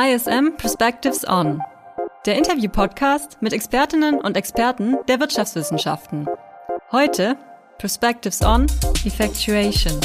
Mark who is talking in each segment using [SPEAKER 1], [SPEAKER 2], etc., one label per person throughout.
[SPEAKER 1] ISM Perspectives On, der Interview-Podcast mit Expertinnen und Experten der Wirtschaftswissenschaften. Heute Perspectives On Effectuation.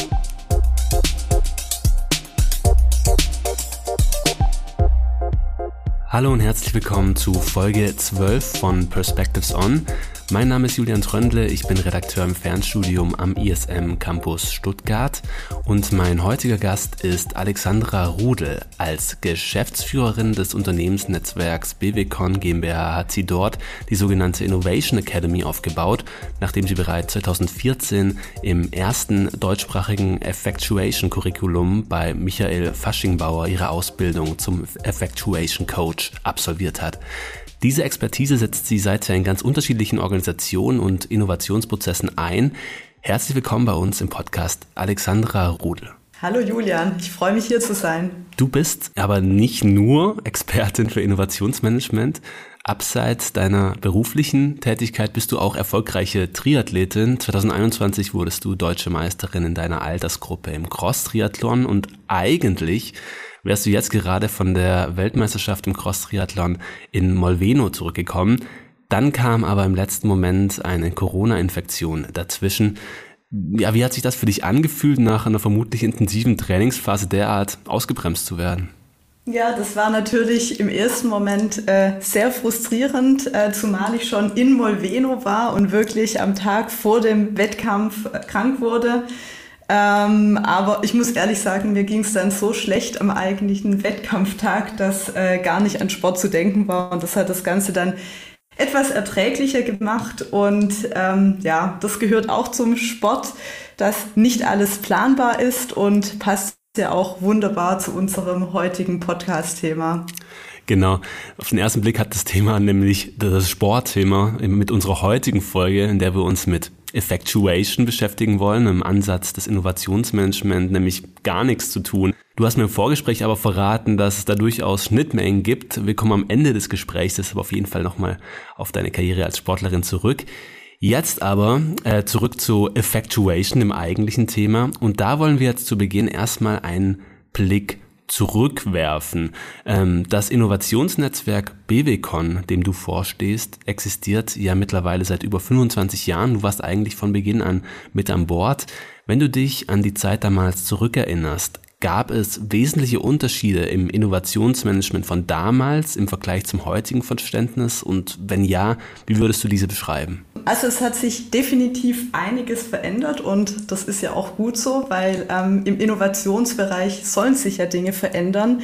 [SPEAKER 2] Hallo und herzlich willkommen zu Folge 12 von Perspectives On. Mein Name ist Julian Tröndle, ich bin Redakteur im Fernstudium am ISM Campus Stuttgart und mein heutiger Gast ist Alexandra Rudel. Als Geschäftsführerin des Unternehmensnetzwerks BWCon GmbH hat sie dort die sogenannte Innovation Academy aufgebaut, nachdem sie bereits 2014 im ersten deutschsprachigen Effectuation Curriculum bei Michael Faschingbauer ihre Ausbildung zum Effectuation Coach absolviert hat. Diese Expertise setzt sie seither in ganz unterschiedlichen Organisationen und Innovationsprozessen ein. Herzlich willkommen bei uns im Podcast Alexandra Rudel.
[SPEAKER 3] Hallo Julian, ich freue mich hier zu sein.
[SPEAKER 2] Du bist aber nicht nur Expertin für Innovationsmanagement. Abseits deiner beruflichen Tätigkeit bist du auch erfolgreiche Triathletin. 2021 wurdest du deutsche Meisterin in deiner Altersgruppe im Cross-Triathlon und eigentlich wärst du jetzt gerade von der Weltmeisterschaft im Cross-Triathlon in Molveno zurückgekommen. Dann kam aber im letzten Moment eine Corona-Infektion dazwischen. Ja, wie hat sich das für dich angefühlt, nach einer vermutlich intensiven Trainingsphase derart ausgebremst zu werden?
[SPEAKER 3] Ja, das war natürlich im ersten Moment äh, sehr frustrierend, äh, zumal ich schon in Molveno war und wirklich am Tag vor dem Wettkampf äh, krank wurde. Ähm, aber ich muss ehrlich sagen, mir ging es dann so schlecht am eigentlichen Wettkampftag, dass äh, gar nicht an Sport zu denken war. Und das hat das Ganze dann etwas erträglicher gemacht. Und ähm, ja, das gehört auch zum Sport, dass nicht alles planbar ist und passt ja auch wunderbar zu unserem heutigen Podcast-Thema.
[SPEAKER 2] Genau. Auf den ersten Blick hat das Thema nämlich das Sportthema mit unserer heutigen Folge, in der wir uns mit Effectuation beschäftigen wollen, im Ansatz des Innovationsmanagement, nämlich gar nichts zu tun. Du hast mir im Vorgespräch aber verraten, dass es da durchaus Schnittmengen gibt. Wir kommen am Ende des Gesprächs deshalb auf jeden Fall nochmal auf deine Karriere als Sportlerin zurück. Jetzt aber äh, zurück zu Effectuation, dem eigentlichen Thema. Und da wollen wir jetzt zu Beginn erstmal einen Blick zurückwerfen. Ähm, das Innovationsnetzwerk BWCon, dem du vorstehst, existiert ja mittlerweile seit über 25 Jahren. Du warst eigentlich von Beginn an mit an Bord. Wenn du dich an die Zeit damals zurückerinnerst, Gab es wesentliche Unterschiede im Innovationsmanagement von damals im Vergleich zum heutigen Verständnis? Und wenn ja, wie würdest du diese beschreiben?
[SPEAKER 3] Also es hat sich definitiv einiges verändert und das ist ja auch gut so, weil ähm, im Innovationsbereich sollen sich ja Dinge verändern.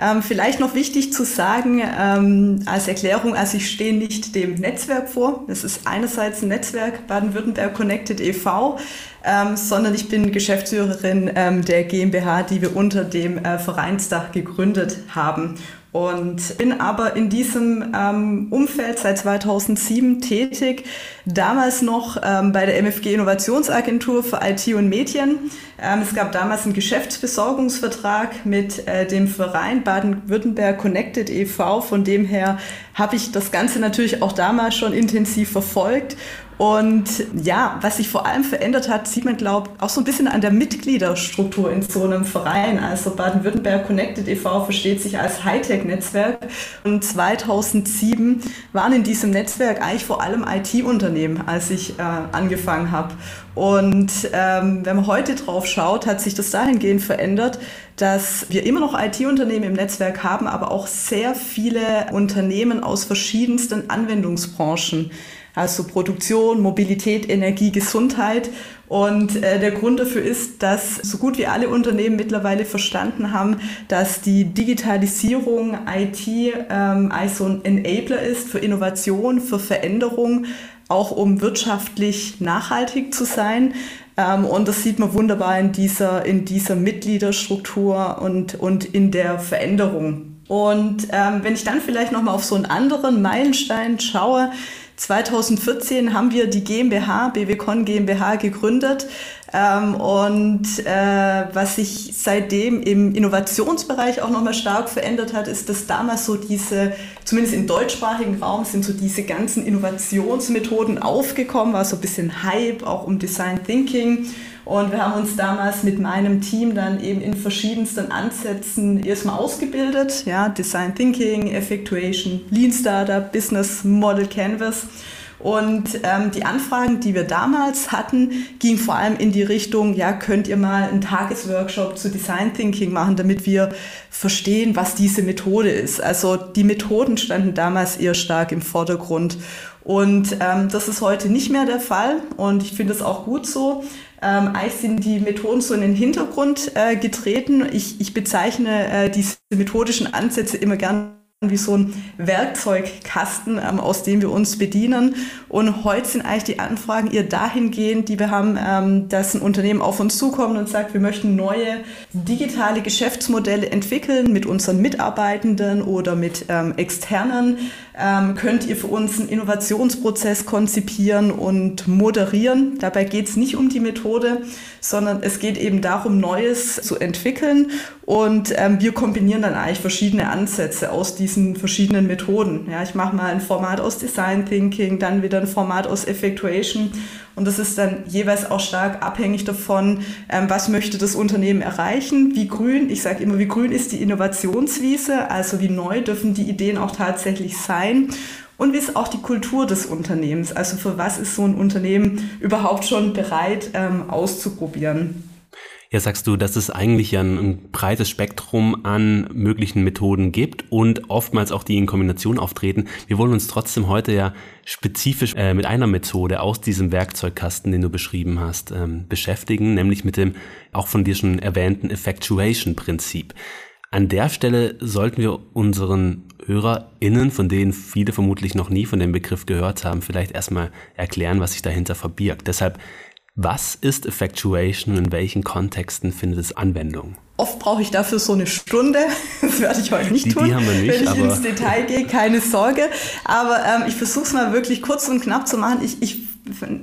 [SPEAKER 3] Ähm, vielleicht noch wichtig zu sagen, ähm, als Erklärung, also ich stehe nicht dem Netzwerk vor. Es ist einerseits ein Netzwerk Baden-Württemberg Connected e.V., ähm, sondern ich bin Geschäftsführerin ähm, der GmbH, die wir unter dem äh, Vereinsdach gegründet haben und bin aber in diesem ähm, Umfeld seit 2007 tätig, damals noch ähm, bei der MFG Innovationsagentur für IT und Medien. Ähm, es gab damals einen Geschäftsbesorgungsvertrag mit äh, dem Verein Baden-Württemberg Connected e.V., von dem her habe ich das Ganze natürlich auch damals schon intensiv verfolgt und ja, was sich vor allem verändert hat, sieht man, glaube ich, auch so ein bisschen an der Mitgliederstruktur in so einem Verein. Also Baden-Württemberg Connected e.V. versteht sich als Hightech-Netzwerk. Und 2007 waren in diesem Netzwerk eigentlich vor allem IT-Unternehmen, als ich äh, angefangen habe. Und ähm, wenn man heute drauf schaut, hat sich das dahingehend verändert, dass wir immer noch IT-Unternehmen im Netzwerk haben, aber auch sehr viele Unternehmen aus verschiedensten Anwendungsbranchen also Produktion, Mobilität, Energie, Gesundheit. Und äh, der Grund dafür ist, dass so gut wie alle Unternehmen mittlerweile verstanden haben, dass die Digitalisierung IT ähm, also ein Enabler ist für Innovation, für Veränderung, auch um wirtschaftlich nachhaltig zu sein. Ähm, und das sieht man wunderbar in dieser, in dieser Mitgliederstruktur und, und in der Veränderung. Und ähm, wenn ich dann vielleicht nochmal auf so einen anderen Meilenstein schaue, 2014 haben wir die GmbH, BWCon GmbH gegründet. Ähm, und äh, was sich seitdem im Innovationsbereich auch nochmal stark verändert hat, ist, dass damals so diese, zumindest im deutschsprachigen Raum, sind so diese ganzen Innovationsmethoden aufgekommen, war so ein bisschen Hype, auch um Design Thinking. Und wir haben uns damals mit meinem Team dann eben in verschiedensten Ansätzen erstmal ausgebildet. Ja, Design Thinking, Effectuation, Lean Startup, Business Model Canvas. Und ähm, die Anfragen, die wir damals hatten, gingen vor allem in die Richtung, ja, könnt ihr mal einen Tagesworkshop zu Design Thinking machen, damit wir verstehen, was diese Methode ist. Also die Methoden standen damals eher stark im Vordergrund. Und ähm, das ist heute nicht mehr der Fall und ich finde es auch gut so. Ähm, eigentlich sind die Methoden so in den Hintergrund äh, getreten. Ich, ich bezeichne äh, diese methodischen Ansätze immer gern wie so ein Werkzeugkasten, ähm, aus dem wir uns bedienen. Und heute sind eigentlich die Anfragen eher dahingehend, die wir haben, ähm, dass ein Unternehmen auf uns zukommt und sagt, wir möchten neue digitale Geschäftsmodelle entwickeln mit unseren Mitarbeitenden oder mit ähm, externen. Ähm, könnt ihr für uns einen Innovationsprozess konzipieren und moderieren? Dabei geht es nicht um die Methode, sondern es geht eben darum, Neues zu entwickeln. Und ähm, wir kombinieren dann eigentlich verschiedene Ansätze aus diesen verschiedenen Methoden. Ja, ich mache mal ein Format aus Design Thinking, dann wieder ein Format aus Effectuation. Und das ist dann jeweils auch stark abhängig davon, ähm, was möchte das Unternehmen erreichen, wie grün, ich sage immer, wie grün ist die Innovationswiese, also wie neu dürfen die Ideen auch tatsächlich sein und wie ist auch die Kultur des Unternehmens? Also für was ist so ein Unternehmen überhaupt schon bereit ähm, auszuprobieren?
[SPEAKER 2] Ja, sagst du, dass es eigentlich ja ein, ein, breites Spektrum an möglichen Methoden gibt und oftmals auch die in Kombination auftreten. Wir wollen uns trotzdem heute ja spezifisch äh, mit einer Methode aus diesem Werkzeugkasten, den du beschrieben hast, ähm, beschäftigen, nämlich mit dem auch von dir schon erwähnten Effectuation-Prinzip. An der Stelle sollten wir unseren HörerInnen, von denen viele vermutlich noch nie von dem Begriff gehört haben, vielleicht erstmal erklären, was sich dahinter verbirgt. Deshalb, was ist Effectuation und in welchen Kontexten findet es Anwendung?
[SPEAKER 3] Oft brauche ich dafür so eine Stunde. Das werde ich heute nicht
[SPEAKER 2] die,
[SPEAKER 3] tun,
[SPEAKER 2] die haben wir nicht,
[SPEAKER 3] wenn ich ins Detail gehe, keine Sorge. Aber ähm, ich versuche es mal wirklich kurz und knapp zu machen. Ich, ich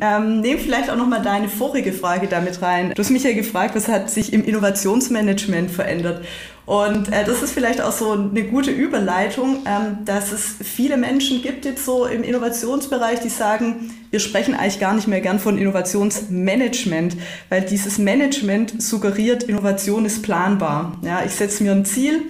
[SPEAKER 3] ähm, nehme vielleicht auch noch mal deine vorige Frage damit rein. Du hast mich ja gefragt, was hat sich im Innovationsmanagement verändert? Und äh, das ist vielleicht auch so eine gute Überleitung, ähm, dass es viele Menschen gibt jetzt so im Innovationsbereich, die sagen, wir sprechen eigentlich gar nicht mehr gern von Innovationsmanagement, weil dieses Management suggeriert, Innovation ist planbar. Ja, ich setze mir ein Ziel,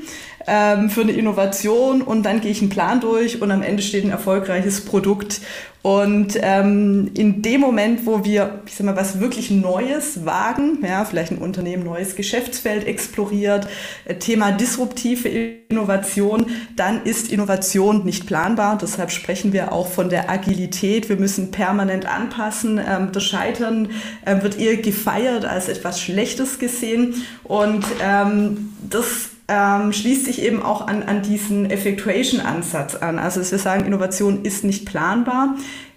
[SPEAKER 3] ähm, für eine Innovation und dann gehe ich einen Plan durch und am Ende steht ein erfolgreiches Produkt. Und ähm, in dem Moment, wo wir, ich sag mal, was wirklich Neues wagen, ja, vielleicht ein Unternehmen neues Geschäftsfeld exploriert, äh, Thema disruptive Innovation, dann ist Innovation nicht planbar. Deshalb sprechen wir auch von der Agilität. Wir müssen permanent anpassen. Ähm, das Scheitern äh, wird eher gefeiert als etwas Schlechtes gesehen. Und ähm, das ähm, schließt sich eben auch an, an diesen Effectuation-Ansatz an. Also dass wir sagen, Innovation ist nicht planbar.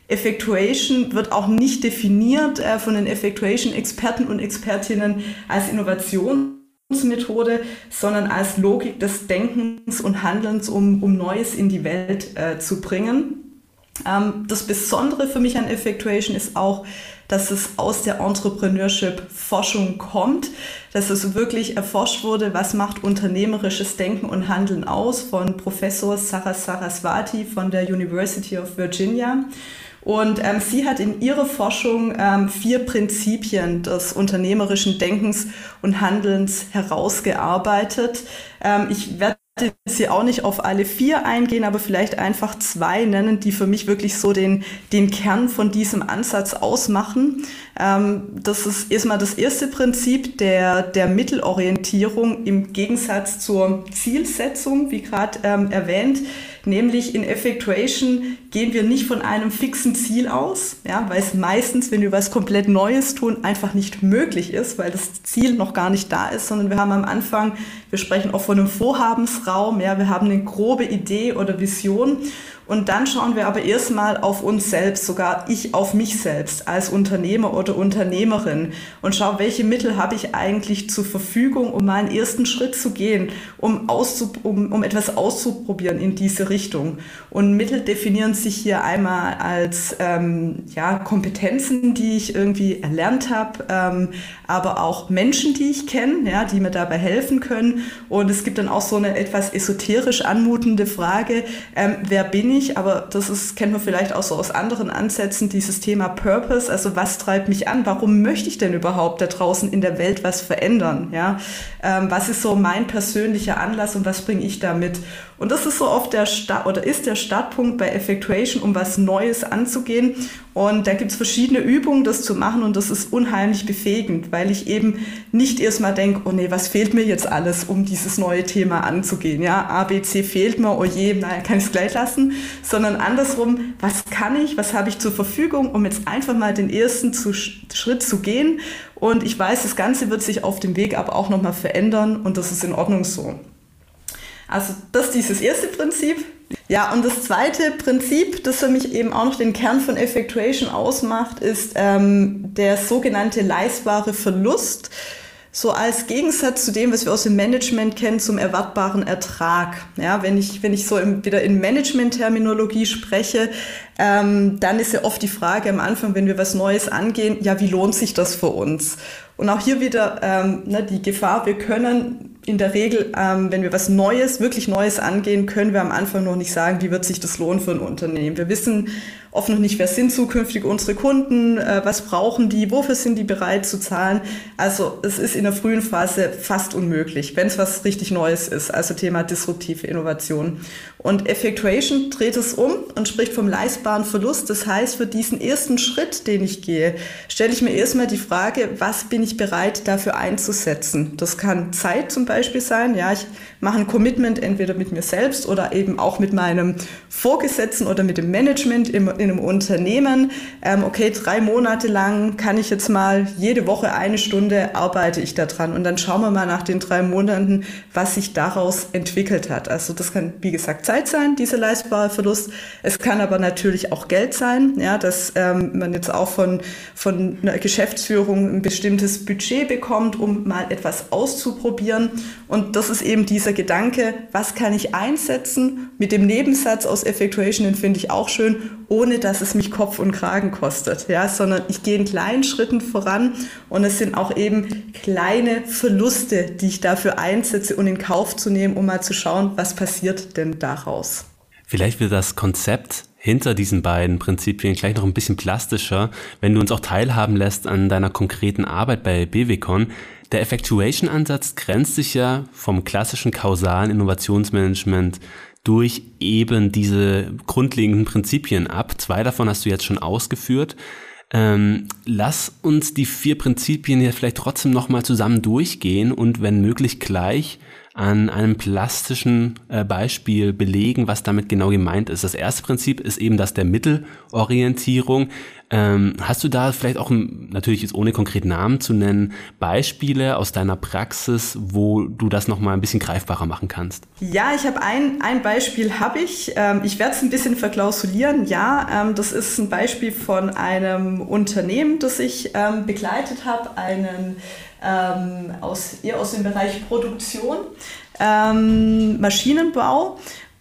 [SPEAKER 3] Effectuation wird auch nicht definiert äh, von den Effectuation-Experten und Expertinnen als Innovationsmethode, sondern als Logik des Denkens und Handelns, um, um Neues in die Welt äh, zu bringen. Ähm, das Besondere für mich an Effectuation ist auch, dass es aus der Entrepreneurship-Forschung kommt, dass es wirklich erforscht wurde, was macht unternehmerisches Denken und Handeln aus von Professor Sarah Saraswati von der University of Virginia. Und ähm, sie hat in ihrer Forschung ähm, vier Prinzipien des unternehmerischen Denkens und Handelns herausgearbeitet. Ähm, ich werde jetzt hier auch nicht auf alle vier eingehen, aber vielleicht einfach zwei nennen, die für mich wirklich so den, den Kern von diesem Ansatz ausmachen. Ähm, das ist erstmal das erste Prinzip der, der Mittelorientierung im Gegensatz zur Zielsetzung, wie gerade ähm, erwähnt. Nämlich in Effectuation gehen wir nicht von einem fixen Ziel aus, ja, weil es meistens, wenn wir was komplett Neues tun, einfach nicht möglich ist, weil das Ziel noch gar nicht da ist, sondern wir haben am Anfang, wir sprechen auch von einem Vorhabensraum, ja, wir haben eine grobe Idee oder Vision und dann schauen wir aber erstmal auf uns selbst, sogar ich auf mich selbst als Unternehmer oder Unternehmerin und schaue, welche Mittel habe ich eigentlich zur Verfügung, um mal einen ersten Schritt zu gehen, um, um, um etwas auszuprobieren in diese Richtung. Und Mittel definieren sich hier einmal als ähm, ja, Kompetenzen, die ich irgendwie erlernt habe, ähm, aber auch Menschen, die ich kenne, ja, die mir dabei helfen können. Und es gibt dann auch so eine etwas esoterisch anmutende Frage, ähm, wer bin ich, aber das ist, kennt man vielleicht auch so aus anderen Ansätzen, dieses Thema Purpose, also was treibt mich an, warum möchte ich denn überhaupt da draußen in der Welt was verändern, ja, ähm, was ist so mein persönlicher Anlass und was bringe ich damit und das ist so oft der Start oder ist der Startpunkt bei Effectuation, um was Neues anzugehen. Und da gibt es verschiedene Übungen, das zu machen und das ist unheimlich befähigend, weil ich eben nicht erstmal denke, oh nee, was fehlt mir jetzt alles, um dieses neue Thema anzugehen? Ja, A, B, C fehlt mir, oh je, naja, kann ich es gleich lassen, sondern andersrum, was kann ich, was habe ich zur Verfügung, um jetzt einfach mal den ersten zu, Schritt zu gehen. Und ich weiß, das Ganze wird sich auf dem Weg aber auch nochmal verändern und das ist in Ordnung so. Also das ist dieses erste Prinzip. Ja, und das zweite Prinzip, das für mich eben auch noch den Kern von Effectuation ausmacht, ist ähm, der sogenannte leistbare Verlust. So als Gegensatz zu dem, was wir aus dem Management kennen, zum erwartbaren Ertrag. Ja, wenn ich, wenn ich so im, wieder in Management-Terminologie spreche, ähm, dann ist ja oft die Frage am Anfang, wenn wir was Neues angehen, ja, wie lohnt sich das für uns? Und auch hier wieder ähm, ne, die Gefahr, wir können in der Regel, ähm, wenn wir was Neues, wirklich Neues angehen, können wir am Anfang noch nicht sagen, wie wird sich das lohnen für ein Unternehmen. Wir wissen oft noch nicht, wer sind zukünftig unsere Kunden, äh, was brauchen die, wofür sind die bereit zu zahlen. Also es ist in der frühen Phase fast unmöglich, wenn es was richtig Neues ist, also Thema disruptive Innovation. Und Effectuation dreht es um und spricht vom leistbaren Verlust. Das heißt, für diesen ersten Schritt, den ich gehe, stelle ich mir erstmal die Frage, was bin ich bereit dafür einzusetzen? Das kann Zeit zum Beispiel sein. Ja, ich mache ein Commitment entweder mit mir selbst oder eben auch mit meinem Vorgesetzten oder mit dem Management im, in einem Unternehmen. Ähm, okay, drei Monate lang kann ich jetzt mal jede Woche eine Stunde arbeite ich daran und dann schauen wir mal nach den drei Monaten, was sich daraus entwickelt hat. Also das kann, wie gesagt, Zeit sein, dieser leistbare Verlust. Es kann aber natürlich auch Geld sein, ja, dass ähm, man jetzt auch von, von einer Geschäftsführung ein bestimmtes Budget bekommt, um mal etwas auszuprobieren. Und das ist eben dieser dieser Gedanke, was kann ich einsetzen, mit dem Nebensatz aus Effectuation, den finde ich auch schön, ohne dass es mich Kopf und Kragen kostet, ja, sondern ich gehe in kleinen Schritten voran und es sind auch eben kleine Verluste, die ich dafür einsetze, um in Kauf zu nehmen, um mal zu schauen, was passiert denn daraus.
[SPEAKER 2] Vielleicht wird das Konzept hinter diesen beiden Prinzipien gleich noch ein bisschen plastischer, wenn du uns auch teilhaben lässt an deiner konkreten Arbeit bei BWCon. Der Effectuation-Ansatz grenzt sich ja vom klassischen kausalen Innovationsmanagement durch eben diese grundlegenden Prinzipien ab. Zwei davon hast du jetzt schon ausgeführt. Ähm, lass uns die vier Prinzipien hier vielleicht trotzdem nochmal zusammen durchgehen und wenn möglich gleich an einem plastischen äh, Beispiel belegen, was damit genau gemeint ist. Das erste Prinzip ist eben das der Mittelorientierung. Ähm, hast du da vielleicht auch, natürlich jetzt ohne konkret Namen zu nennen, Beispiele aus deiner Praxis, wo du das nochmal ein bisschen greifbarer machen kannst?
[SPEAKER 3] Ja, ich habe ein, ein Beispiel, habe ich. Ähm, ich werde es ein bisschen verklausulieren. Ja, ähm, das ist ein Beispiel von einem Unternehmen, das ich begleitet habe, einen ähm, aus, eher aus dem Bereich Produktion, ähm, Maschinenbau.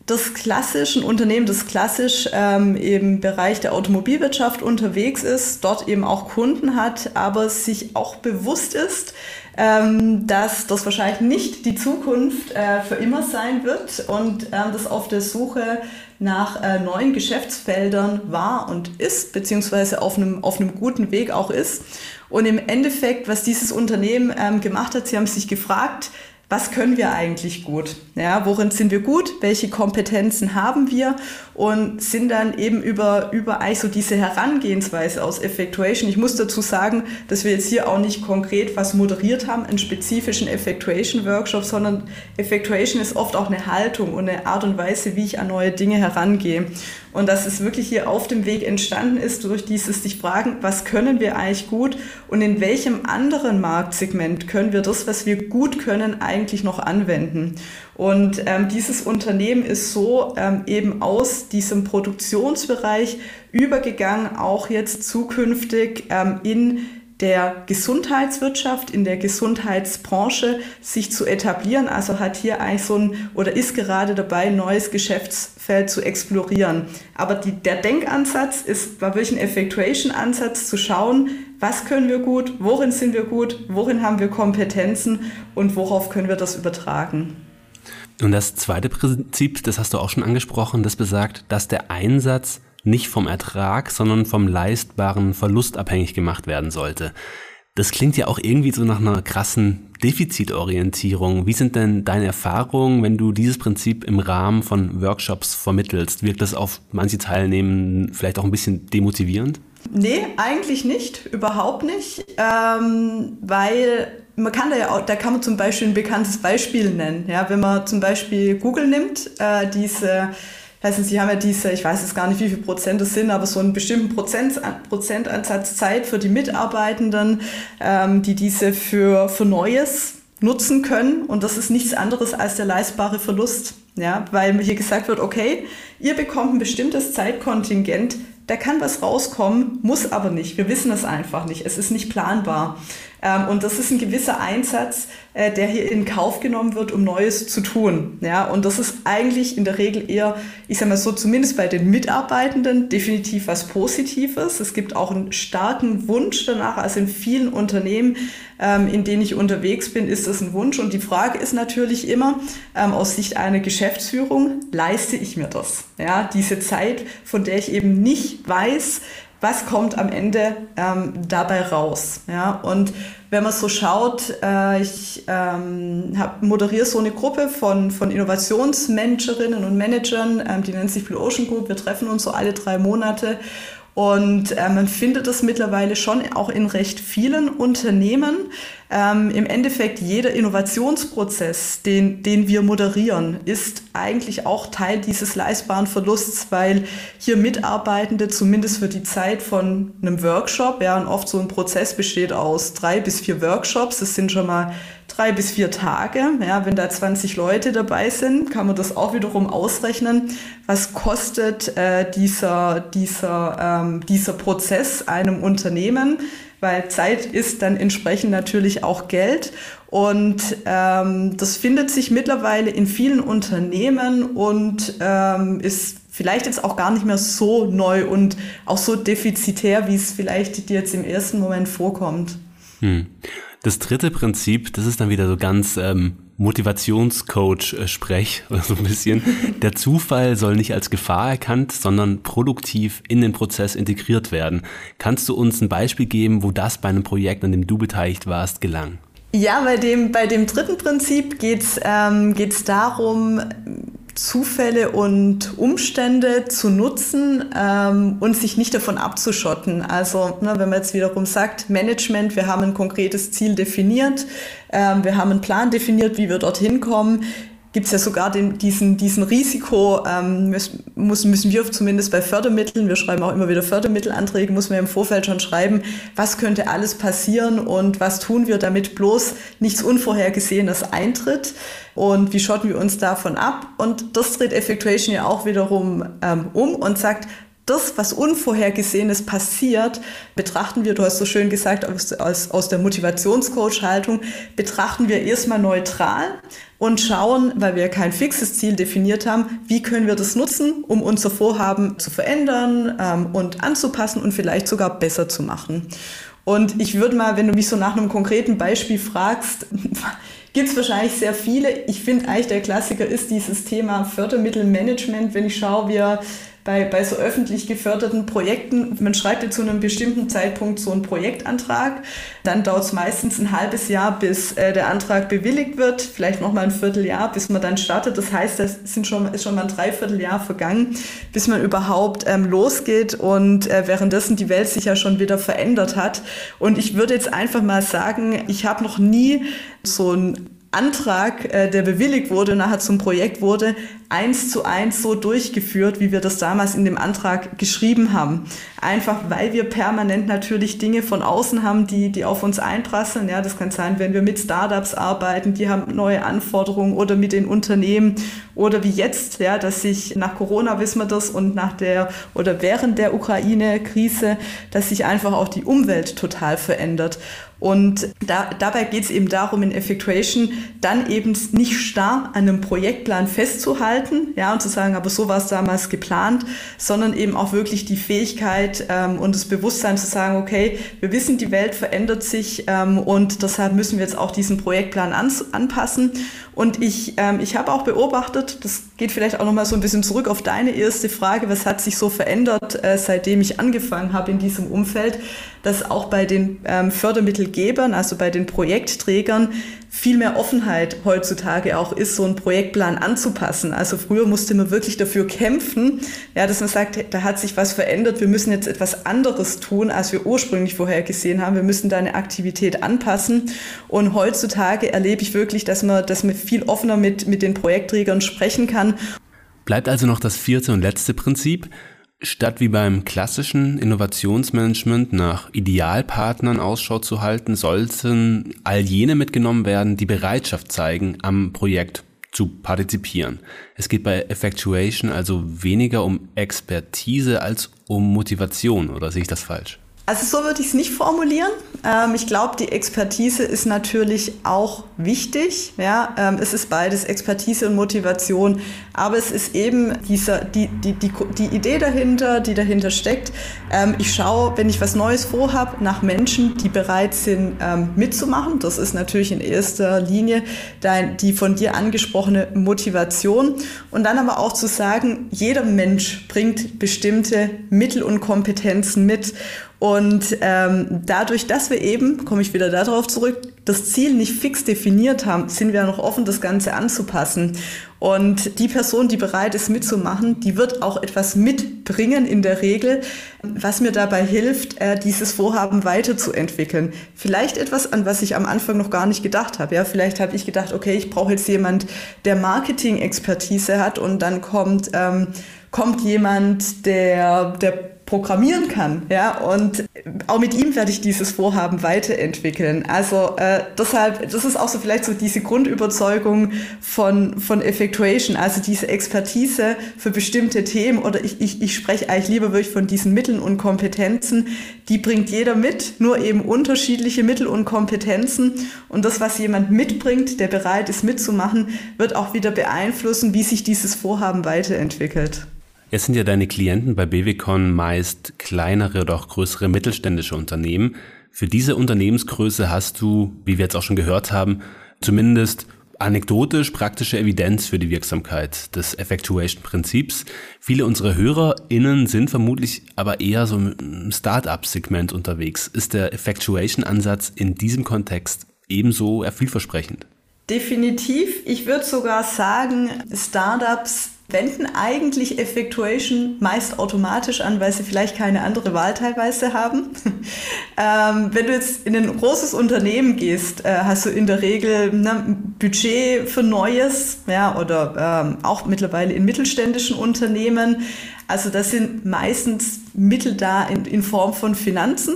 [SPEAKER 3] Das klassisch, ein Unternehmen, das klassisch ähm, im Bereich der Automobilwirtschaft unterwegs ist, dort eben auch Kunden hat, aber sich auch bewusst ist, ähm, dass das wahrscheinlich nicht die Zukunft äh, für immer sein wird und ähm, das auf der Suche nach äh, neuen Geschäftsfeldern war und ist, beziehungsweise auf einem, auf einem guten Weg auch ist. Und im Endeffekt, was dieses Unternehmen ähm, gemacht hat, sie haben sich gefragt, was können wir eigentlich gut? Ja, worin sind wir gut? Welche Kompetenzen haben wir? Und sind dann eben über, über eigentlich so diese Herangehensweise aus Effectuation. Ich muss dazu sagen, dass wir jetzt hier auch nicht konkret was moderiert haben, einen spezifischen Effectuation Workshop, sondern Effectuation ist oft auch eine Haltung und eine Art und Weise, wie ich an neue Dinge herangehe. Und dass es wirklich hier auf dem Weg entstanden ist durch dieses sich fragen, was können wir eigentlich gut und in welchem anderen Marktsegment können wir das, was wir gut können, eigentlich noch anwenden. Und ähm, dieses Unternehmen ist so ähm, eben aus diesem Produktionsbereich übergegangen, auch jetzt zukünftig ähm, in der Gesundheitswirtschaft, in der Gesundheitsbranche sich zu etablieren. Also hat hier eigentlich so ein oder ist gerade dabei, ein neues Geschäftsfeld zu explorieren. Aber die, der Denkansatz ist, war wirklich ein Effectuation-Ansatz zu schauen, was können wir gut, worin sind wir gut, worin haben wir Kompetenzen und worauf können wir das übertragen.
[SPEAKER 2] Und das zweite Prinzip, das hast du auch schon angesprochen, das besagt, dass der Einsatz nicht vom Ertrag, sondern vom leistbaren Verlust abhängig gemacht werden sollte. Das klingt ja auch irgendwie so nach einer krassen Defizitorientierung. Wie sind denn deine Erfahrungen, wenn du dieses Prinzip im Rahmen von Workshops vermittelst? Wirkt das auf manche Teilnehmenden vielleicht auch ein bisschen demotivierend?
[SPEAKER 3] Nee, eigentlich nicht, überhaupt nicht, ähm, weil man kann da ja auch, da kann man zum Beispiel ein bekanntes Beispiel nennen. Ja, wenn man zum Beispiel Google nimmt, äh, diese, nicht, sie haben ja diese, ich weiß jetzt gar nicht, wie viel Prozent das sind, aber so einen bestimmten Prozent, Prozentansatz Zeit für die Mitarbeitenden, ähm, die diese für, für Neues nutzen können. Und das ist nichts anderes als der leistbare Verlust. Ja, weil hier gesagt wird, okay, ihr bekommt ein bestimmtes Zeitkontingent, da kann was rauskommen, muss aber nicht. Wir wissen es einfach nicht. Es ist nicht planbar. Ähm, und das ist ein gewisser Einsatz, äh, der hier in Kauf genommen wird, um Neues zu tun. Ja, und das ist eigentlich in der Regel eher, ich sage mal so, zumindest bei den Mitarbeitenden definitiv was Positives. Es gibt auch einen starken Wunsch danach. Also in vielen Unternehmen, ähm, in denen ich unterwegs bin, ist das ein Wunsch. Und die Frage ist natürlich immer, ähm, aus Sicht einer Geschäftsführung, leiste ich mir das? Ja, diese Zeit, von der ich eben nicht weiß, was kommt am Ende ähm, dabei raus. Ja? Und wenn man so schaut, äh, ich ähm, moderiere so eine Gruppe von, von Innovationsmanagerinnen und Managern, ähm, die nennt sich Blue Ocean Group. Wir treffen uns so alle drei Monate und äh, man findet es mittlerweile schon auch in recht vielen Unternehmen. Ähm, Im Endeffekt jeder Innovationsprozess, den, den wir moderieren, ist eigentlich auch Teil dieses leistbaren Verlusts, weil hier Mitarbeitende zumindest für die Zeit von einem Workshop, ja, und oft so ein Prozess besteht aus drei bis vier Workshops, das sind schon mal drei bis vier Tage. Ja, wenn da 20 Leute dabei sind, kann man das auch wiederum ausrechnen. Was kostet äh, dieser, dieser, ähm, dieser Prozess einem Unternehmen? Weil Zeit ist dann entsprechend natürlich auch Geld. Und ähm, das findet sich mittlerweile in vielen Unternehmen und ähm, ist vielleicht jetzt auch gar nicht mehr so neu und auch so defizitär, wie es vielleicht dir jetzt im ersten Moment vorkommt. Hm.
[SPEAKER 2] Das dritte Prinzip, das ist dann wieder so ganz ähm, Motivationscoach-Sprech oder so ein bisschen. Der Zufall soll nicht als Gefahr erkannt, sondern produktiv in den Prozess integriert werden. Kannst du uns ein Beispiel geben, wo das bei einem Projekt, an dem du beteiligt warst, gelang?
[SPEAKER 3] Ja, bei dem, bei dem dritten Prinzip geht es ähm, darum, Zufälle und Umstände zu nutzen ähm, und sich nicht davon abzuschotten. Also ne, wenn man jetzt wiederum sagt, Management, wir haben ein konkretes Ziel definiert, ähm, wir haben einen Plan definiert, wie wir dorthin kommen gibt es ja sogar den, diesen, diesen Risiko, ähm, müssen, müssen wir zumindest bei Fördermitteln, wir schreiben auch immer wieder Fördermittelanträge, muss man im Vorfeld schon schreiben, was könnte alles passieren und was tun wir, damit bloß nichts Unvorhergesehenes eintritt und wie schotten wir uns davon ab. Und das dreht Effectuation ja auch wiederum ähm, um und sagt, das, was Unvorhergesehenes passiert, betrachten wir, du hast so schön gesagt, aus, aus, aus der Motivationscoach-Haltung, betrachten wir erstmal neutral und schauen, weil wir kein fixes Ziel definiert haben, wie können wir das nutzen, um unser Vorhaben zu verändern ähm, und anzupassen und vielleicht sogar besser zu machen. Und ich würde mal, wenn du mich so nach einem konkreten Beispiel fragst, gibt es wahrscheinlich sehr viele. Ich finde eigentlich der Klassiker ist dieses Thema Fördermittelmanagement. Wenn ich schaue, wir bei, bei so öffentlich geförderten Projekten, man schreibt ja zu einem bestimmten Zeitpunkt so einen Projektantrag, dann dauert es meistens ein halbes Jahr, bis äh, der Antrag bewilligt wird, vielleicht noch mal ein Vierteljahr, bis man dann startet. Das heißt, das sind schon, ist schon mal ein Dreivierteljahr vergangen, bis man überhaupt ähm, losgeht und äh, währenddessen die Welt sich ja schon wieder verändert hat. Und ich würde jetzt einfach mal sagen, ich habe noch nie so ein Antrag, äh, der bewilligt wurde, nachher zum Projekt wurde, eins zu eins so durchgeführt, wie wir das damals in dem Antrag geschrieben haben. Einfach weil wir permanent natürlich Dinge von außen haben, die, die auf uns einprasseln. Ja, das kann sein, wenn wir mit Startups arbeiten, die haben neue Anforderungen oder mit den Unternehmen oder wie jetzt, ja, dass sich nach Corona wissen wir das und nach der oder während der Ukraine-Krise, dass sich einfach auch die Umwelt total verändert. Und da, dabei geht es eben darum, in Effectuation dann eben nicht starr an einem Projektplan festzuhalten, ja, und zu sagen, aber so war es damals geplant, sondern eben auch wirklich die Fähigkeit ähm, und das Bewusstsein zu sagen, okay, wir wissen, die Welt verändert sich ähm, und deshalb müssen wir jetzt auch diesen Projektplan an, anpassen. Und ich, ähm, ich habe auch beobachtet, das geht vielleicht auch nochmal so ein bisschen zurück auf deine erste Frage, was hat sich so verändert, äh, seitdem ich angefangen habe in diesem Umfeld, dass auch bei den ähm, Fördermittelgebern, also bei den Projektträgern, viel mehr Offenheit heutzutage auch ist, so einen Projektplan anzupassen. Also früher musste man wirklich dafür kämpfen, ja, dass man sagt, da hat sich was verändert, wir müssen jetzt etwas anderes tun, als wir ursprünglich vorher gesehen haben. Wir müssen da eine Aktivität anpassen. Und heutzutage erlebe ich wirklich, dass man, dass man viel offener mit, mit den Projektträgern sprechen kann.
[SPEAKER 2] Bleibt also noch das vierte und letzte Prinzip. Statt wie beim klassischen Innovationsmanagement nach Idealpartnern Ausschau zu halten, sollten all jene mitgenommen werden, die Bereitschaft zeigen, am Projekt zu partizipieren. Es geht bei Effectuation also weniger um Expertise als um Motivation, oder sehe ich das falsch?
[SPEAKER 3] Also so würde ich es nicht formulieren. Ähm, ich glaube, die Expertise ist natürlich auch wichtig. Ja, ähm, es ist beides Expertise und Motivation. Aber es ist eben dieser, die, die, die, die Idee dahinter, die dahinter steckt. Ähm, ich schaue, wenn ich was Neues vorhabe, nach Menschen, die bereit sind, ähm, mitzumachen. Das ist natürlich in erster Linie dein, die von dir angesprochene Motivation. Und dann aber auch zu sagen, jeder Mensch bringt bestimmte Mittel und Kompetenzen mit. Und ähm, dadurch, dass wir eben, komme ich wieder darauf zurück, das Ziel nicht fix definiert haben, sind wir noch offen, das Ganze anzupassen. Und die Person, die bereit ist mitzumachen, die wird auch etwas mitbringen in der Regel, was mir dabei hilft, äh, dieses Vorhaben weiterzuentwickeln. Vielleicht etwas, an was ich am Anfang noch gar nicht gedacht habe. Ja, vielleicht habe ich gedacht, okay, ich brauche jetzt jemand, der Marketing-Expertise hat und dann kommt, ähm, kommt jemand, der, der programmieren kann. Ja, und auch mit ihm werde ich dieses Vorhaben weiterentwickeln. Also äh, deshalb, das ist auch so vielleicht so diese Grundüberzeugung von, von Effectuation, also diese Expertise für bestimmte Themen oder ich, ich, ich spreche eigentlich lieber wirklich von diesen Mitteln und Kompetenzen, die bringt jeder mit, nur eben unterschiedliche Mittel und Kompetenzen und das, was jemand mitbringt, der bereit ist mitzumachen, wird auch wieder beeinflussen, wie sich dieses Vorhaben weiterentwickelt.
[SPEAKER 2] Jetzt sind ja deine Klienten bei BWCon meist kleinere oder auch größere mittelständische Unternehmen. Für diese Unternehmensgröße hast du, wie wir jetzt auch schon gehört haben, zumindest anekdotisch praktische Evidenz für die Wirksamkeit des Effectuation-Prinzips. Viele unserer HörerInnen sind vermutlich aber eher so im Start-up-Segment unterwegs. Ist der Effectuation-Ansatz in diesem Kontext ebenso vielversprechend?
[SPEAKER 3] Definitiv. Ich würde sogar sagen, Startups wenden eigentlich Effectuation meist automatisch an, weil sie vielleicht keine andere Wahl teilweise haben. ähm, wenn du jetzt in ein großes Unternehmen gehst, äh, hast du in der Regel ne, Budget für Neues, ja, oder ähm, auch mittlerweile in mittelständischen Unternehmen. Also das sind meistens Mittel da in, in Form von Finanzen.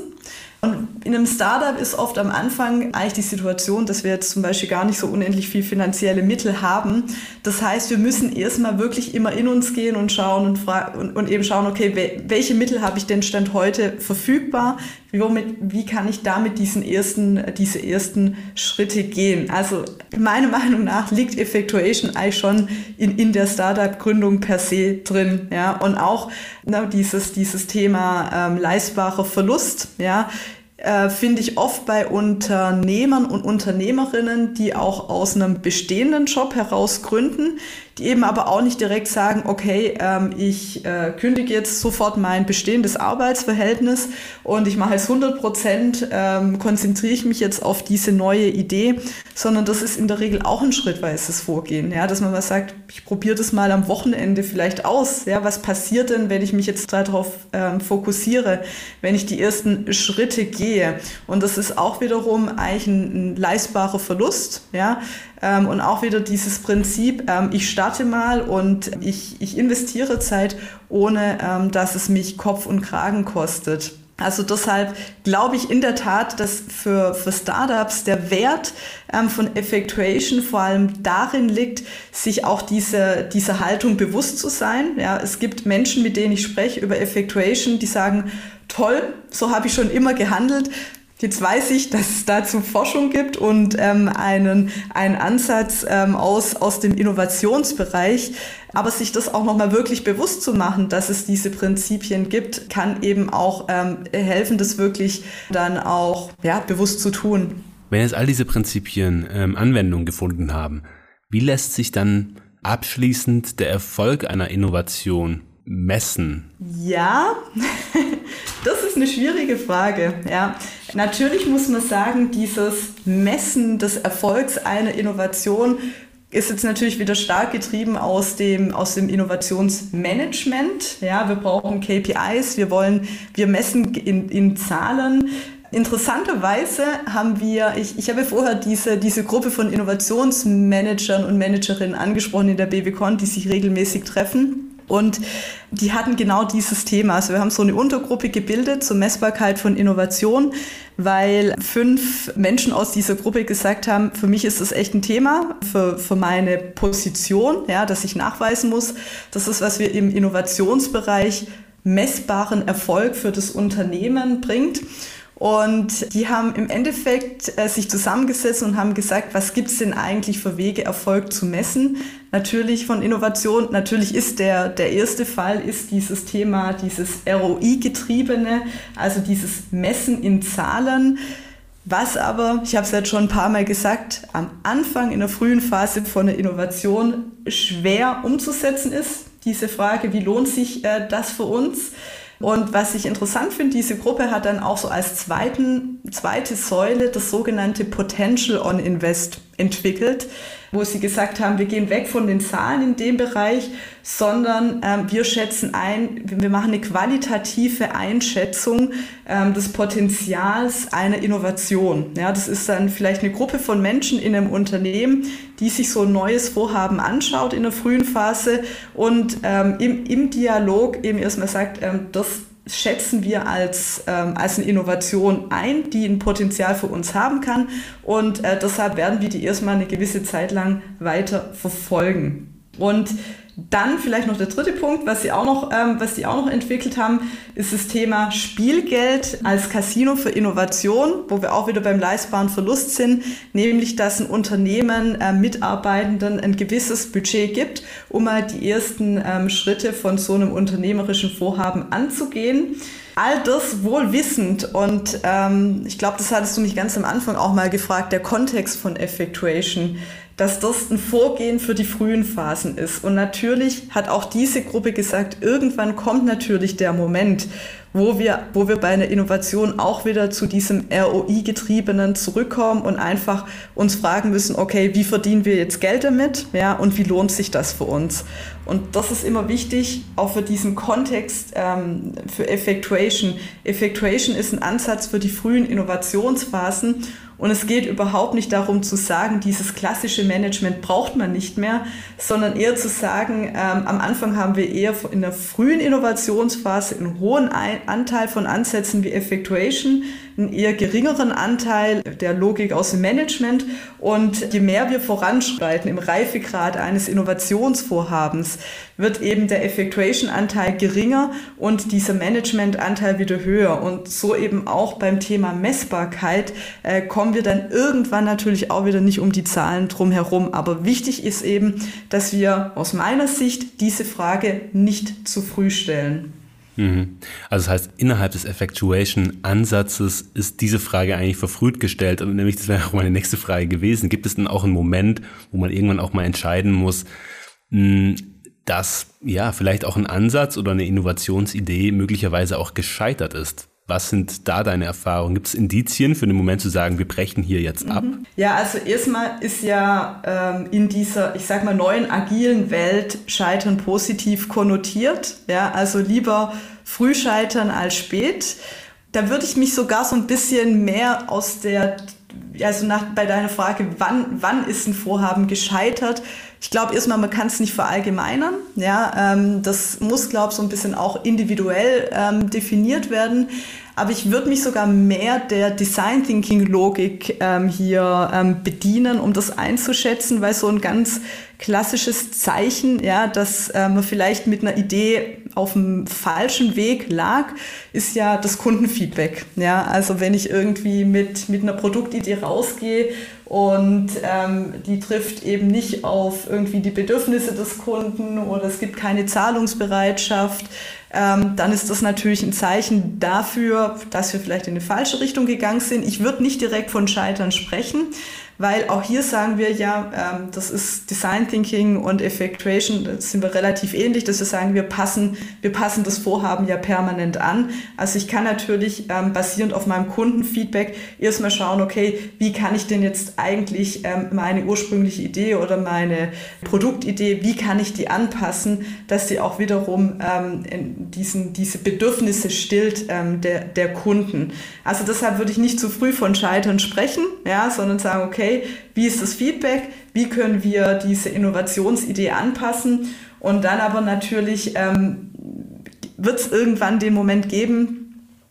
[SPEAKER 3] Und in einem Startup ist oft am Anfang eigentlich die Situation, dass wir jetzt zum Beispiel gar nicht so unendlich viel finanzielle Mittel haben. Das heißt, wir müssen erstmal wirklich immer in uns gehen und schauen und, und, und eben schauen, okay, welche Mittel habe ich denn Stand heute verfügbar? Womit, wie kann ich damit diesen ersten, diese ersten Schritte gehen? Also meiner Meinung nach liegt Effectuation eigentlich schon in, in der Startup-Gründung per se drin. Ja? Und auch na, dieses, dieses Thema ähm, leistbarer Verlust. Ja? äh, finde ich oft bei Unternehmern und Unternehmerinnen, die auch aus einem bestehenden Job heraus gründen, die eben aber auch nicht direkt sagen, okay, ähm, ich äh, kündige jetzt sofort mein bestehendes Arbeitsverhältnis und ich mache jetzt 100 Prozent, ähm, konzentriere ich mich jetzt auf diese neue Idee, sondern das ist in der Regel auch ein schrittweises Vorgehen, ja, dass man mal sagt, ich probiere das mal am Wochenende vielleicht aus, ja, was passiert denn, wenn ich mich jetzt darauf ähm, fokussiere, wenn ich die ersten Schritte gehe? Und das ist auch wiederum eigentlich ein, ein leistbarer Verlust, ja, ähm, und auch wieder dieses Prinzip, ähm, ich starte mal und ich, ich investiere Zeit, ohne ähm, dass es mich Kopf und Kragen kostet. Also deshalb glaube ich in der Tat, dass für, für Startups der Wert ähm, von Effectuation vor allem darin liegt, sich auch diese, diese Haltung bewusst zu sein. Ja, es gibt Menschen, mit denen ich spreche über Effectuation, die sagen, toll, so habe ich schon immer gehandelt. Jetzt weiß ich, dass es dazu Forschung gibt und ähm, einen, einen Ansatz ähm, aus, aus dem Innovationsbereich. Aber sich das auch nochmal wirklich bewusst zu machen, dass es diese Prinzipien gibt, kann eben auch ähm, helfen, das wirklich dann auch ja, bewusst zu tun.
[SPEAKER 2] Wenn jetzt all diese Prinzipien ähm, Anwendung gefunden haben, Wie lässt sich dann abschließend der Erfolg einer Innovation messen?
[SPEAKER 3] Ja, das ist eine schwierige Frage. Ja, natürlich muss man sagen, dieses Messen des Erfolgs einer Innovation ist jetzt natürlich wieder stark getrieben aus dem, aus dem Innovationsmanagement. Ja, wir brauchen KPIs, wir wollen, wir messen in, in Zahlen. Interessanterweise haben wir, ich, ich habe vorher diese, diese Gruppe von Innovationsmanagern und Managerinnen angesprochen in der BWCon, die sich regelmäßig treffen. Und die hatten genau dieses Thema. Also wir haben so eine Untergruppe gebildet zur Messbarkeit von Innovation, weil fünf Menschen aus dieser Gruppe gesagt haben, für mich ist das echt ein Thema, für, für meine Position, ja, dass ich nachweisen muss. Das ist, was wir im Innovationsbereich messbaren Erfolg für das Unternehmen bringt. Und die haben im Endeffekt äh, sich zusammengesetzt und haben gesagt, was gibt es denn eigentlich für Wege, Erfolg zu messen? Natürlich von Innovation. Natürlich ist der, der erste Fall ist dieses Thema, dieses ROI-getriebene, also dieses Messen in Zahlen. Was aber, ich habe es jetzt schon ein paar Mal gesagt, am Anfang in der frühen Phase von der Innovation schwer umzusetzen ist. Diese Frage, wie lohnt sich äh, das für uns? Und was ich interessant finde, diese Gruppe hat dann auch so als zweiten, zweite Säule das sogenannte Potential on Invest entwickelt, wo sie gesagt haben, wir gehen weg von den Zahlen in dem Bereich, sondern ähm, wir schätzen ein, wir machen eine qualitative Einschätzung ähm, des Potenzials einer Innovation. Ja, das ist dann vielleicht eine Gruppe von Menschen in einem Unternehmen, die sich so ein neues Vorhaben anschaut in der frühen Phase und ähm, im, im Dialog eben erstmal sagt, ähm, das schätzen wir als, ähm, als eine Innovation ein, die ein Potenzial für uns haben kann. Und äh, deshalb werden wir die erstmal eine gewisse Zeit lang weiter verfolgen. Und dann vielleicht noch der dritte Punkt, was sie auch noch, ähm, was sie auch noch entwickelt haben, ist das Thema Spielgeld als Casino für Innovation, wo wir auch wieder beim leistbaren Verlust sind, nämlich dass ein Unternehmen äh, Mitarbeitenden ein gewisses Budget gibt, um mal die ersten ähm, Schritte von so einem unternehmerischen Vorhaben anzugehen. All das wohl wissend und ähm, ich glaube, das hattest du mich ganz am Anfang auch mal gefragt, der Kontext von Effectuation dass das ein Vorgehen für die frühen Phasen ist. Und natürlich hat auch diese Gruppe gesagt, irgendwann kommt natürlich der Moment, wo wir, wo wir bei einer Innovation auch wieder zu diesem ROI-getriebenen zurückkommen und einfach uns fragen müssen, okay, wie verdienen wir jetzt Geld damit? Ja, und wie lohnt sich das für uns? Und das ist immer wichtig, auch für diesen Kontext ähm, für Effectuation. Effectuation ist ein Ansatz für die frühen Innovationsphasen und es geht überhaupt nicht darum zu sagen, dieses klassische Management braucht man nicht mehr, sondern eher zu sagen, ähm, am Anfang haben wir eher in der frühen Innovationsphase einen hohen Anteil von Ansätzen wie Effectuation, einen eher geringeren Anteil der Logik aus dem Management. Und je mehr wir voranschreiten im Reifegrad eines Innovationsvorhabens, wird eben der Effectuation-Anteil geringer und dieser Management-Anteil wieder höher. Und so eben auch beim Thema Messbarkeit äh, kommen wir dann irgendwann natürlich auch wieder nicht um die Zahlen drum herum. Aber wichtig ist eben, dass wir aus meiner Sicht diese Frage nicht zu früh stellen.
[SPEAKER 2] Mhm. Also das heißt, innerhalb des Effectuation-Ansatzes ist diese Frage eigentlich verfrüht gestellt. Und nämlich, das wäre auch meine nächste Frage gewesen. Gibt es denn auch einen Moment, wo man irgendwann auch mal entscheiden muss, dass ja vielleicht auch ein Ansatz oder eine Innovationsidee möglicherweise auch gescheitert ist? Was sind da deine Erfahrungen? Gibt es Indizien für den Moment zu sagen, wir brechen hier jetzt ab? Mhm.
[SPEAKER 3] Ja, also erstmal ist ja ähm, in dieser, ich sag mal, neuen agilen Welt Scheitern positiv konnotiert. Ja, also lieber früh scheitern als spät. Da würde ich mich sogar so ein bisschen mehr aus der also nach, bei deiner Frage, wann, wann ist ein Vorhaben gescheitert? Ich glaube erstmal, man kann es nicht verallgemeinern. Ja, ähm, das muss, glaube ich, so ein bisschen auch individuell ähm, definiert werden. Aber ich würde mich sogar mehr der Design Thinking Logik ähm, hier ähm, bedienen, um das einzuschätzen, weil so ein ganz klassisches Zeichen, ja, dass äh, man vielleicht mit einer Idee auf dem falschen Weg lag, ist ja das Kundenfeedback. Ja, also wenn ich irgendwie mit, mit einer Produktidee rausgehe und ähm, die trifft eben nicht auf irgendwie die Bedürfnisse des Kunden oder es gibt keine Zahlungsbereitschaft, ähm, dann ist das natürlich ein Zeichen dafür, dass wir vielleicht in eine falsche Richtung gegangen sind. Ich würde nicht direkt von Scheitern sprechen, weil auch hier sagen wir ja, ähm, das ist Design Thinking und Effectuation, da sind wir relativ ähnlich, dass wir sagen, wir passen, wir passen das Vorhaben ja permanent an. Also ich kann natürlich ähm, basierend auf meinem Kundenfeedback erstmal schauen, okay, wie kann ich denn jetzt eigentlich ähm, meine ursprüngliche Idee oder meine Produktidee, wie kann ich die anpassen, dass die auch wiederum ähm, diesen, diese Bedürfnisse stillt ähm, der, der Kunden. Also deshalb würde ich nicht zu früh von Scheitern sprechen, ja, sondern sagen, okay, wie ist das Feedback, wie können wir diese Innovationsidee anpassen? Und dann aber natürlich ähm, wird es irgendwann den Moment geben,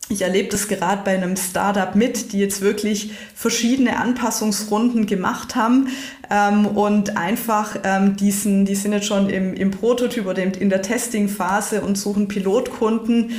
[SPEAKER 3] ich erlebe das gerade bei einem Startup mit, die jetzt wirklich verschiedene Anpassungsrunden gemacht haben ähm, und einfach ähm, diesen, die sind jetzt schon im, im Prototyp oder in der Testingphase und suchen Pilotkunden,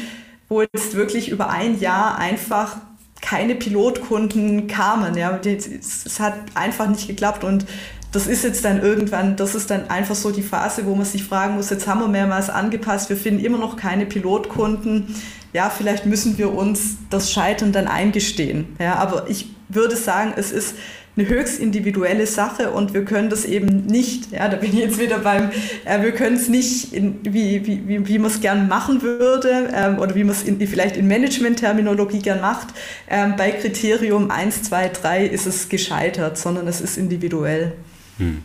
[SPEAKER 3] wo jetzt wirklich über ein Jahr einfach keine Pilotkunden kamen. Ja, es hat einfach nicht geklappt und das ist jetzt dann irgendwann, das ist dann einfach so die Phase, wo man sich fragen muss, jetzt haben wir mehrmals angepasst, wir finden immer noch keine Pilotkunden. Ja, vielleicht müssen wir uns das Scheitern dann eingestehen. Ja, aber ich würde sagen, es ist eine höchst individuelle Sache und wir können das eben nicht, ja, da bin ich jetzt wieder beim, äh, wir können es nicht, in, wie, wie, wie, wie man es gern machen würde ähm, oder wie man es vielleicht in Management-Terminologie gern macht. Ähm, bei Kriterium 1, 2, 3 ist es gescheitert, sondern es ist individuell. Hm.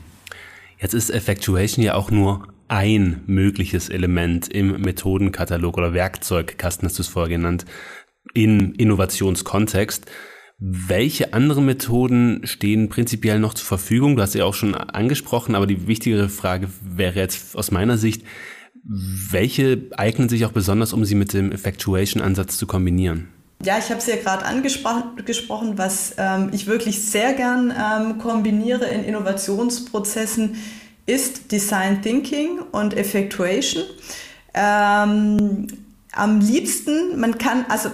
[SPEAKER 2] Jetzt ist Effectuation ja auch nur ein mögliches Element im Methodenkatalog oder Werkzeugkasten, hast du es vorher genannt, in Innovationskontext. Welche anderen Methoden stehen prinzipiell noch zur Verfügung? Du hast sie auch schon angesprochen, aber die wichtigere Frage wäre jetzt aus meiner Sicht, welche eignen sich auch besonders, um sie mit dem Effectuation-Ansatz zu kombinieren?
[SPEAKER 3] Ja, ich habe es ja gerade angesprochen, was ähm, ich wirklich sehr gern ähm, kombiniere in Innovationsprozessen, ist Design Thinking und Effectuation. Ähm, am liebsten, man kann, also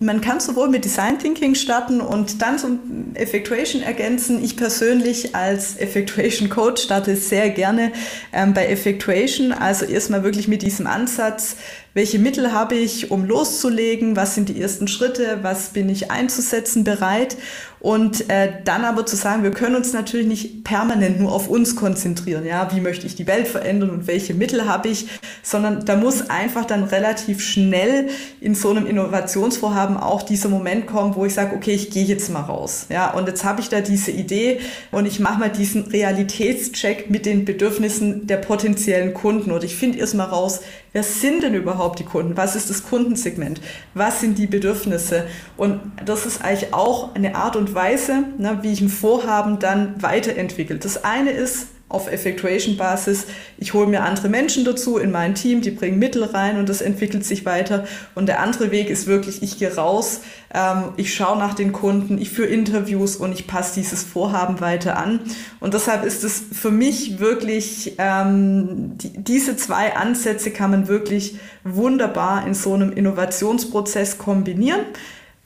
[SPEAKER 3] man kann sowohl mit Design Thinking starten und dann zum Effectuation ergänzen. Ich persönlich als Effectuation Coach starte sehr gerne ähm, bei Effectuation. Also erstmal wirklich mit diesem Ansatz, welche Mittel habe ich, um loszulegen, was sind die ersten Schritte, was bin ich einzusetzen bereit und äh, dann aber zu sagen, wir können uns natürlich nicht permanent nur auf uns konzentrieren, ja, wie möchte ich die Welt verändern und welche Mittel habe ich, sondern da muss einfach dann relativ schnell in so einem Innovationsvorhaben auch dieser Moment kommen, wo ich sage, okay, ich gehe jetzt mal raus, ja, und jetzt habe ich da diese Idee und ich mache mal diesen Realitätscheck mit den Bedürfnissen der potenziellen Kunden. Und ich finde erst mal raus, wer sind denn überhaupt die Kunden? Was ist das Kundensegment? Was sind die Bedürfnisse? Und das ist eigentlich auch eine Art und Weise, ne, wie ich ein Vorhaben dann weiterentwickle. Das eine ist, auf Effectuation-Basis. Ich hole mir andere Menschen dazu in mein Team, die bringen Mittel rein und das entwickelt sich weiter. Und der andere Weg ist wirklich, ich gehe raus, ähm, ich schaue nach den Kunden, ich führe Interviews und ich passe dieses Vorhaben weiter an. Und deshalb ist es für mich wirklich, ähm, die, diese zwei Ansätze kann man wirklich wunderbar in so einem Innovationsprozess kombinieren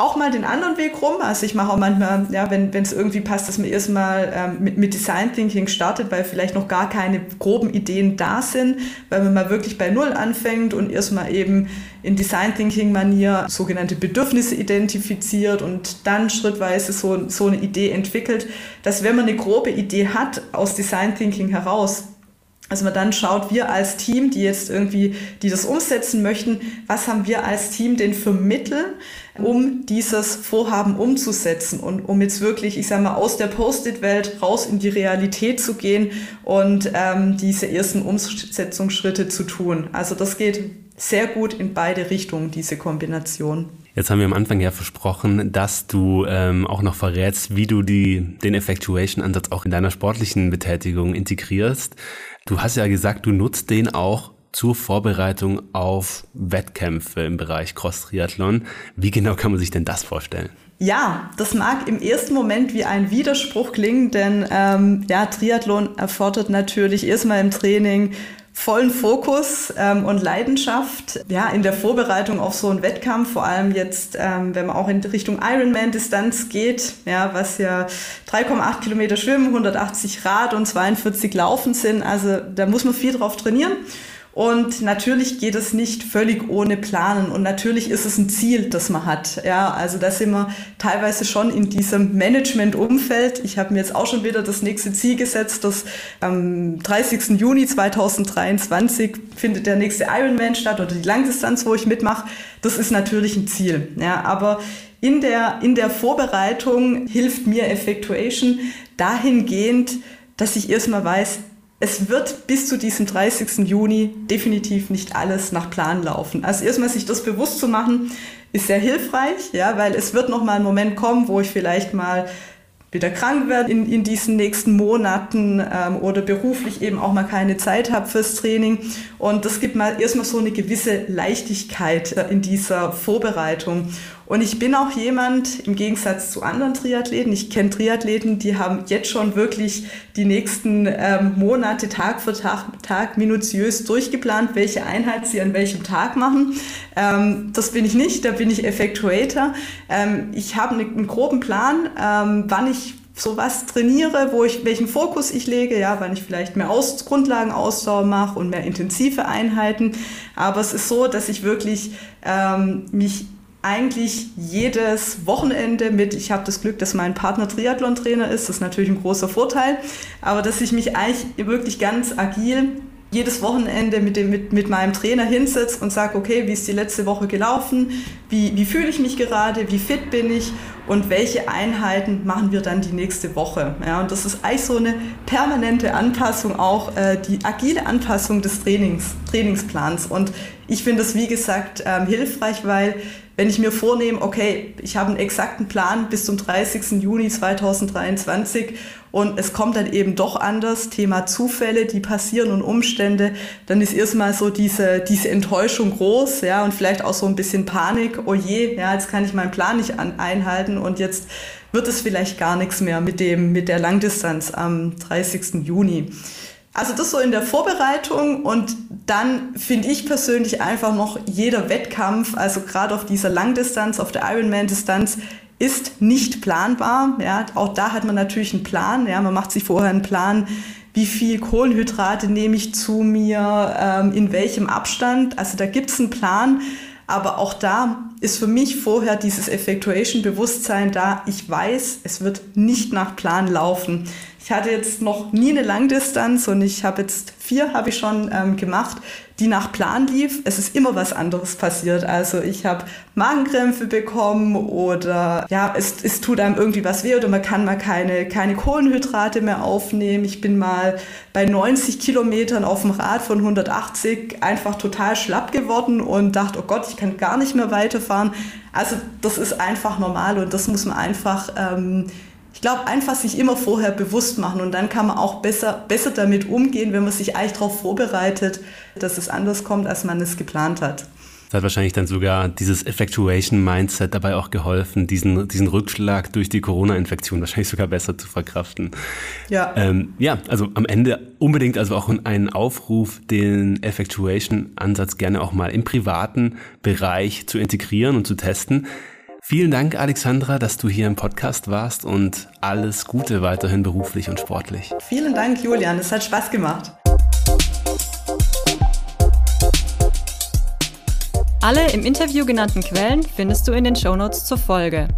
[SPEAKER 3] auch mal den anderen Weg rum. Also ich mache auch manchmal, ja, wenn es irgendwie passt, dass man erstmal ähm, mit, mit Design Thinking startet, weil vielleicht noch gar keine groben Ideen da sind, weil man mal wirklich bei Null anfängt und erstmal eben in Design Thinking Manier sogenannte Bedürfnisse identifiziert und dann schrittweise so, so eine Idee entwickelt, dass wenn man eine grobe Idee hat aus Design Thinking heraus, also man dann schaut, wir als Team, die jetzt irgendwie, die das umsetzen möchten, was haben wir als Team denn für Mittel, um dieses Vorhaben umzusetzen und um jetzt wirklich, ich sage mal, aus der Post-it-Welt raus in die Realität zu gehen und ähm, diese ersten Umsetzungsschritte zu tun. Also das geht sehr gut in beide Richtungen, diese Kombination.
[SPEAKER 2] Jetzt haben wir am Anfang ja versprochen, dass du ähm, auch noch verrätst, wie du die, den Effectuation-Ansatz auch in deiner sportlichen Betätigung integrierst. Du hast ja gesagt, du nutzt den auch zur Vorbereitung auf Wettkämpfe im Bereich Cross-Triathlon. Wie genau kann man sich denn das vorstellen?
[SPEAKER 3] Ja, das mag im ersten Moment wie ein Widerspruch klingen, denn ähm, ja, Triathlon erfordert natürlich erstmal im Training vollen Fokus ähm, und Leidenschaft. Ja, in der Vorbereitung auf so einen Wettkampf, vor allem jetzt, ähm, wenn man auch in Richtung Ironman-Distanz geht, ja, was ja 3,8 Kilometer Schwimmen, 180 Rad und 42 Laufen sind. Also da muss man viel drauf trainieren. Und natürlich geht es nicht völlig ohne Planen. Und natürlich ist es ein Ziel, das man hat. Ja, also da sind wir teilweise schon in diesem Management-Umfeld. Ich habe mir jetzt auch schon wieder das nächste Ziel gesetzt, dass am 30. Juni 2023 findet der nächste Ironman statt oder die Langdistanz, wo ich mitmache. Das ist natürlich ein Ziel. Ja, aber in der, in der Vorbereitung hilft mir Effectuation dahingehend, dass ich erstmal weiß, es wird bis zu diesem 30. Juni definitiv nicht alles nach Plan laufen. Also erstmal sich das bewusst zu machen, ist sehr hilfreich, ja, weil es wird noch mal ein Moment kommen, wo ich vielleicht mal wieder krank werde in, in diesen nächsten Monaten ähm, oder beruflich eben auch mal keine Zeit habe fürs Training. Und das gibt mal erstmal so eine gewisse Leichtigkeit äh, in dieser Vorbereitung. Und ich bin auch jemand, im Gegensatz zu anderen Triathleten, ich kenne Triathleten, die haben jetzt schon wirklich die nächsten ähm, Monate Tag für Tag, Tag minutiös durchgeplant, welche Einheit sie an welchem Tag machen. Ähm, das bin ich nicht, da bin ich Effectuator. Ähm, ich habe ne, einen groben Plan, ähm, wann ich sowas trainiere, wo ich welchen Fokus ich lege, ja, wann ich vielleicht mehr Aus Grundlagenausdauer mache und mehr intensive Einheiten. Aber es ist so, dass ich wirklich ähm, mich eigentlich jedes Wochenende mit, ich habe das Glück, dass mein Partner Triathlon-Trainer ist, das ist natürlich ein großer Vorteil, aber dass ich mich eigentlich wirklich ganz agil jedes Wochenende mit, dem, mit, mit meinem Trainer hinsetze und sage, okay, wie ist die letzte Woche gelaufen, wie, wie fühle ich mich gerade, wie fit bin ich und welche Einheiten machen wir dann die nächste Woche. Ja, und das ist eigentlich so eine permanente Anpassung, auch äh, die agile Anpassung des Trainings, Trainingsplans. Und ich finde das, wie gesagt, ähm, hilfreich, weil wenn ich mir vornehme, okay, ich habe einen exakten Plan bis zum 30. Juni 2023 und es kommt dann eben doch anders, Thema Zufälle, die passieren und Umstände, dann ist erstmal so diese, diese Enttäuschung groß, ja, und vielleicht auch so ein bisschen Panik, oh je, ja, jetzt kann ich meinen Plan nicht an, einhalten und jetzt wird es vielleicht gar nichts mehr mit dem, mit der Langdistanz am 30. Juni. Also das so in der Vorbereitung und dann finde ich persönlich einfach noch jeder Wettkampf, also gerade auf dieser Langdistanz, auf der Ironman-Distanz, ist nicht planbar. Ja, auch da hat man natürlich einen Plan. Ja, man macht sich vorher einen Plan, wie viel Kohlenhydrate nehme ich zu mir, ähm, in welchem Abstand. Also da gibt es einen Plan. Aber auch da ist für mich vorher dieses Effectuation-Bewusstsein da. Ich weiß, es wird nicht nach Plan laufen. Ich hatte jetzt noch nie eine Langdistanz und ich habe jetzt vier habe ich schon ähm, gemacht, die nach Plan lief. Es ist immer was anderes passiert. Also ich habe Magenkrämpfe bekommen oder ja, es, es tut einem irgendwie was weh oder man kann mal keine, keine Kohlenhydrate mehr aufnehmen. Ich bin mal bei 90 Kilometern auf dem Rad von 180 einfach total schlapp geworden und dachte, oh Gott, ich kann gar nicht mehr weiterfahren. Also das ist einfach normal und das muss man einfach ähm, ich glaube, einfach sich immer vorher bewusst machen und dann kann man auch besser, besser damit umgehen, wenn man sich eigentlich darauf vorbereitet, dass es anders kommt, als man es geplant hat.
[SPEAKER 2] Das hat wahrscheinlich dann sogar dieses Effectuation-Mindset dabei auch geholfen, diesen, diesen Rückschlag durch die Corona-Infektion wahrscheinlich sogar besser zu verkraften. Ja. Ähm, ja, also am Ende unbedingt also auch einen Aufruf, den Effectuation-Ansatz gerne auch mal im privaten Bereich zu integrieren und zu testen. Vielen Dank, Alexandra, dass du hier im Podcast warst und alles Gute weiterhin beruflich und sportlich.
[SPEAKER 3] Vielen Dank, Julian. Es hat Spaß gemacht.
[SPEAKER 1] Alle im Interview genannten Quellen findest du in den Shownotes zur Folge.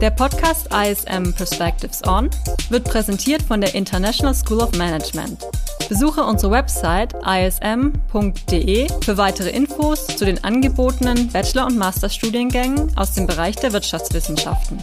[SPEAKER 1] Der Podcast ISM Perspectives On wird präsentiert von der International School of Management. Besuche unsere Website ism.de für weitere Infos zu den angebotenen Bachelor- und Masterstudiengängen aus dem Bereich der Wirtschaftswissenschaften.